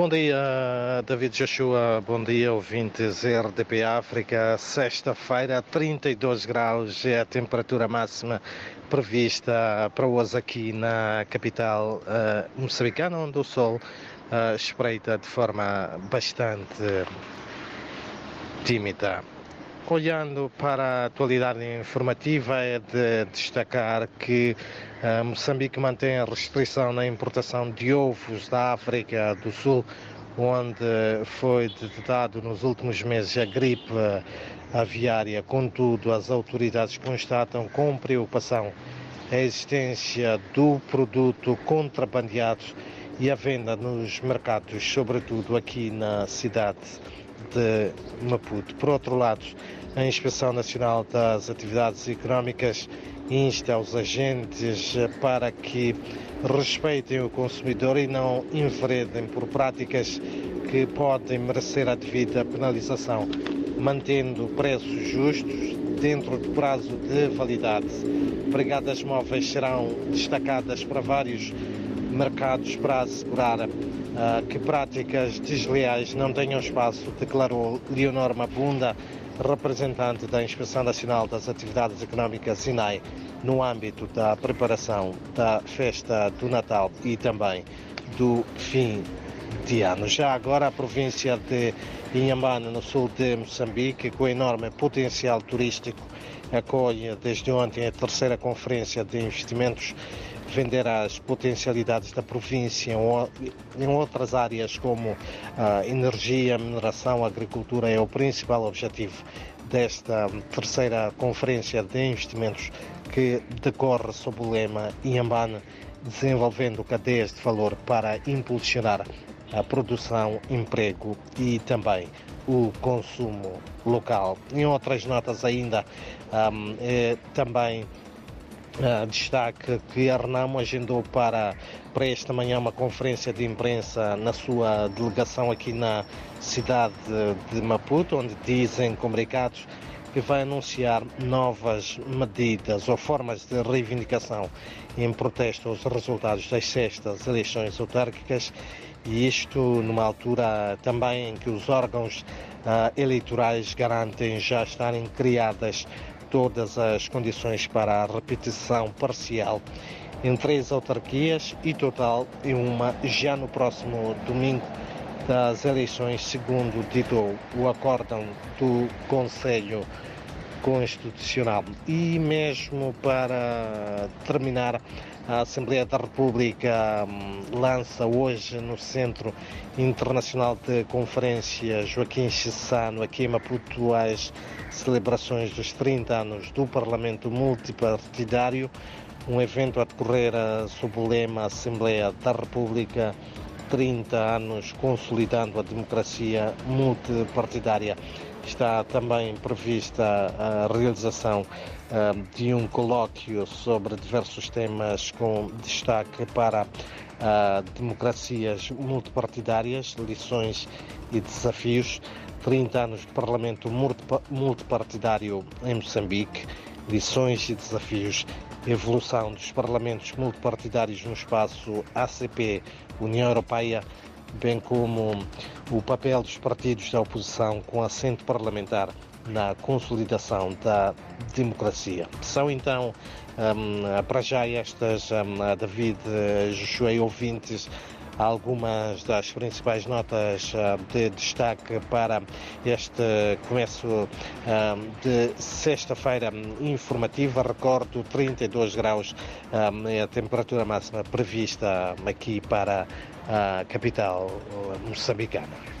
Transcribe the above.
Bom dia, David Joshua. Bom dia, ouvintes RDP África. Sexta-feira, 32 graus é a temperatura máxima prevista para hoje aqui na capital uh, moçambicana, onde o sol uh, espreita de forma bastante tímida. Olhando para a atualidade informativa, é de destacar que uh, Moçambique mantém a restrição na importação de ovos da África do Sul, onde foi detectado nos últimos meses a gripe aviária. Contudo, as autoridades constatam com preocupação a existência do produto contrabandeado e a venda nos mercados, sobretudo aqui na cidade de Maputo. Por outro lado, a Inspeção Nacional das Atividades Económicas insta os agentes para que respeitem o consumidor e não enveredem por práticas que podem merecer a devida penalização, mantendo preços justos dentro do prazo de validade. Brigadas móveis serão destacadas para vários mercados para assegurar uh, que práticas desleais não tenham espaço, declarou Leonor Mapunda, representante da Inspeção Nacional das Atividades Económicas SINAI, no âmbito da preparação da festa do Natal e também do fim de ano. Já agora a província de Inhambane, no sul de Moçambique, com enorme potencial turístico, acolhe desde ontem a terceira conferência de investimentos vender as potencialidades da província em outras áreas como a energia, mineração, agricultura é o principal objetivo desta terceira conferência de investimentos que decorre sob o lema Inhambane, desenvolvendo cadeias de valor para impulsionar a produção, emprego e também o consumo local. Em outras notas ainda, um, é, também Uh, destaque que a Renamo agendou para, para esta manhã uma conferência de imprensa na sua delegação aqui na cidade de Maputo, onde dizem comunicados que vai anunciar novas medidas ou formas de reivindicação em protesto aos resultados das sextas eleições autárquicas e isto numa altura também em que os órgãos uh, eleitorais garantem já estarem criadas todas as condições para a repetição parcial em três autarquias e total em uma já no próximo domingo das eleições, segundo ditou o acórdão do Conselho Constitucional. E mesmo para terminar, a Assembleia da República hum, lança hoje no Centro Internacional de Conferência Joaquim Chissano, aqui em Maputo, as celebrações dos 30 anos do Parlamento Multipartidário, um evento a decorrer sob o lema Assembleia da República 30 anos consolidando a democracia multipartidária. Está também prevista a realização uh, de um colóquio sobre diversos temas com destaque para uh, democracias multipartidárias, lições e desafios. 30 anos de Parlamento multipartidário em Moçambique, lições e desafios, evolução dos parlamentos multipartidários no espaço ACP, União Europeia bem como o papel dos partidos da oposição com assento parlamentar na consolidação da democracia. São então um, para já estas, um, David Josué ouvintes, algumas das principais notas de destaque para este começo de sexta-feira informativa. Recordo 32 graus é a temperatura máxima prevista aqui para a capital moçambicana.